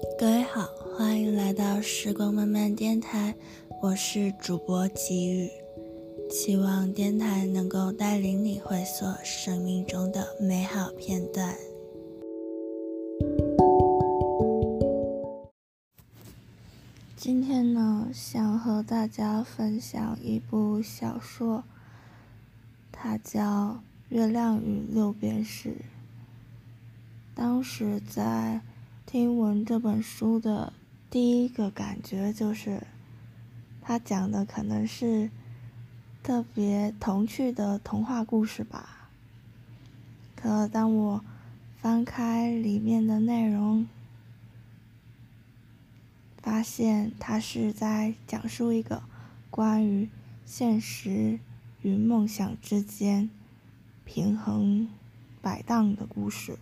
各位好，欢迎来到时光漫漫电台，我是主播吉宇，希望电台能够带领你回溯生命中的美好片段。今天呢，想和大家分享一部小说，它叫《月亮与六便士》。当时在听闻这本书的第一个感觉就是，它讲的可能是特别童趣的童话故事吧。可当我翻开里面的内容，发现它是在讲述一个关于现实与梦想之间平衡摆荡的故事。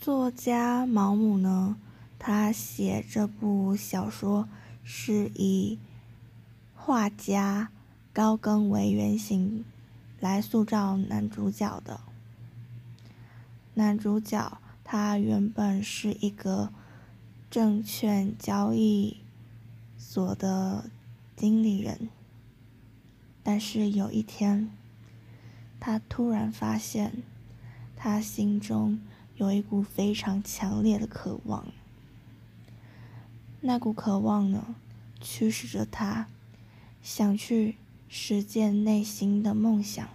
作家毛姆呢，他写这部小说是以画家高更为原型来塑造男主角的。男主角他原本是一个证券交易所的经理人，但是有一天，他突然发现他心中。有一股非常强烈的渴望，那股渴望呢，驱使着他想去实践内心的梦想。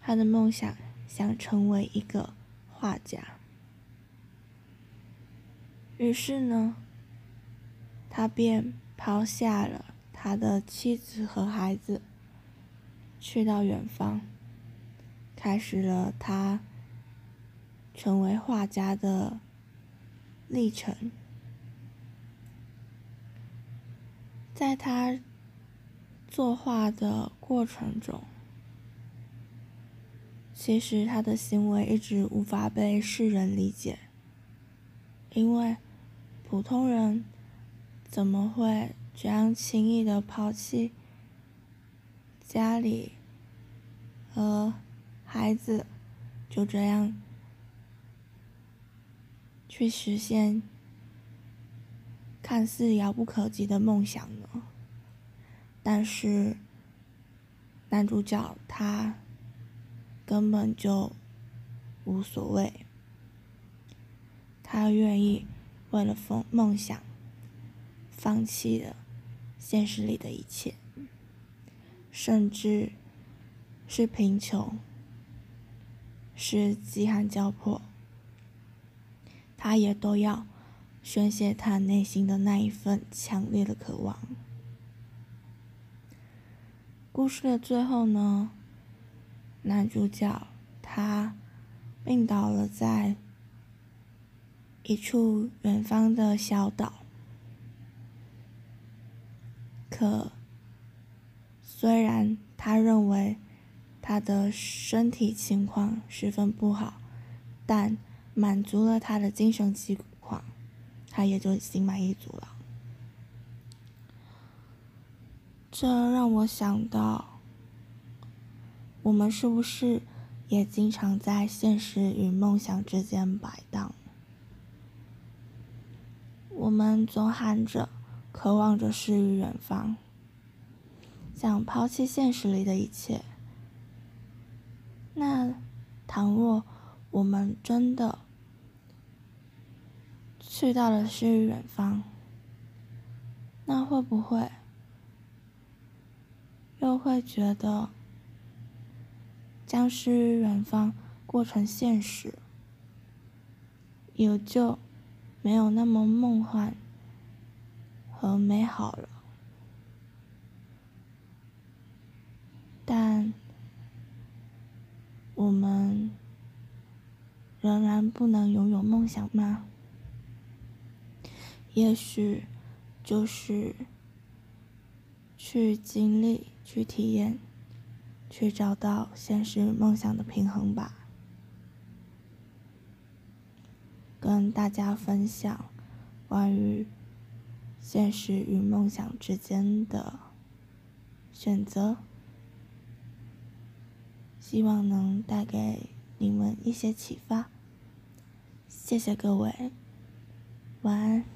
他的梦想想成为一个画家，于是呢，他便抛下了他的妻子和孩子，去到远方，开始了他。成为画家的历程，在他作画的过程中，其实他的行为一直无法被世人理解，因为普通人怎么会这样轻易的抛弃家里和孩子，就这样。去实现看似遥不可及的梦想呢？但是男主角他根本就无所谓，他愿意为了梦梦想放弃了现实里的一切，甚至是贫穷，是饥寒交迫。他也都要宣泄他内心的那一份强烈的渴望。故事的最后呢，男主角他病倒了在一处远方的小岛。可虽然他认为他的身体情况十分不好，但满足了他的精神情况，他也就心满意足了。这让我想到，我们是不是也经常在现实与梦想之间摆荡？我们总喊着，渴望着诗与远方，想抛弃现实里的一切。那倘若我们真的……去到了诗与远方，那会不会又会觉得将诗与远方过成现实，也就没有那么梦幻和美好了？但我们仍然不能拥有梦想吗？也许就是去经历、去体验、去找到现实梦想的平衡吧。跟大家分享关于现实与梦想之间的选择，希望能带给你们一些启发。谢谢各位，晚安。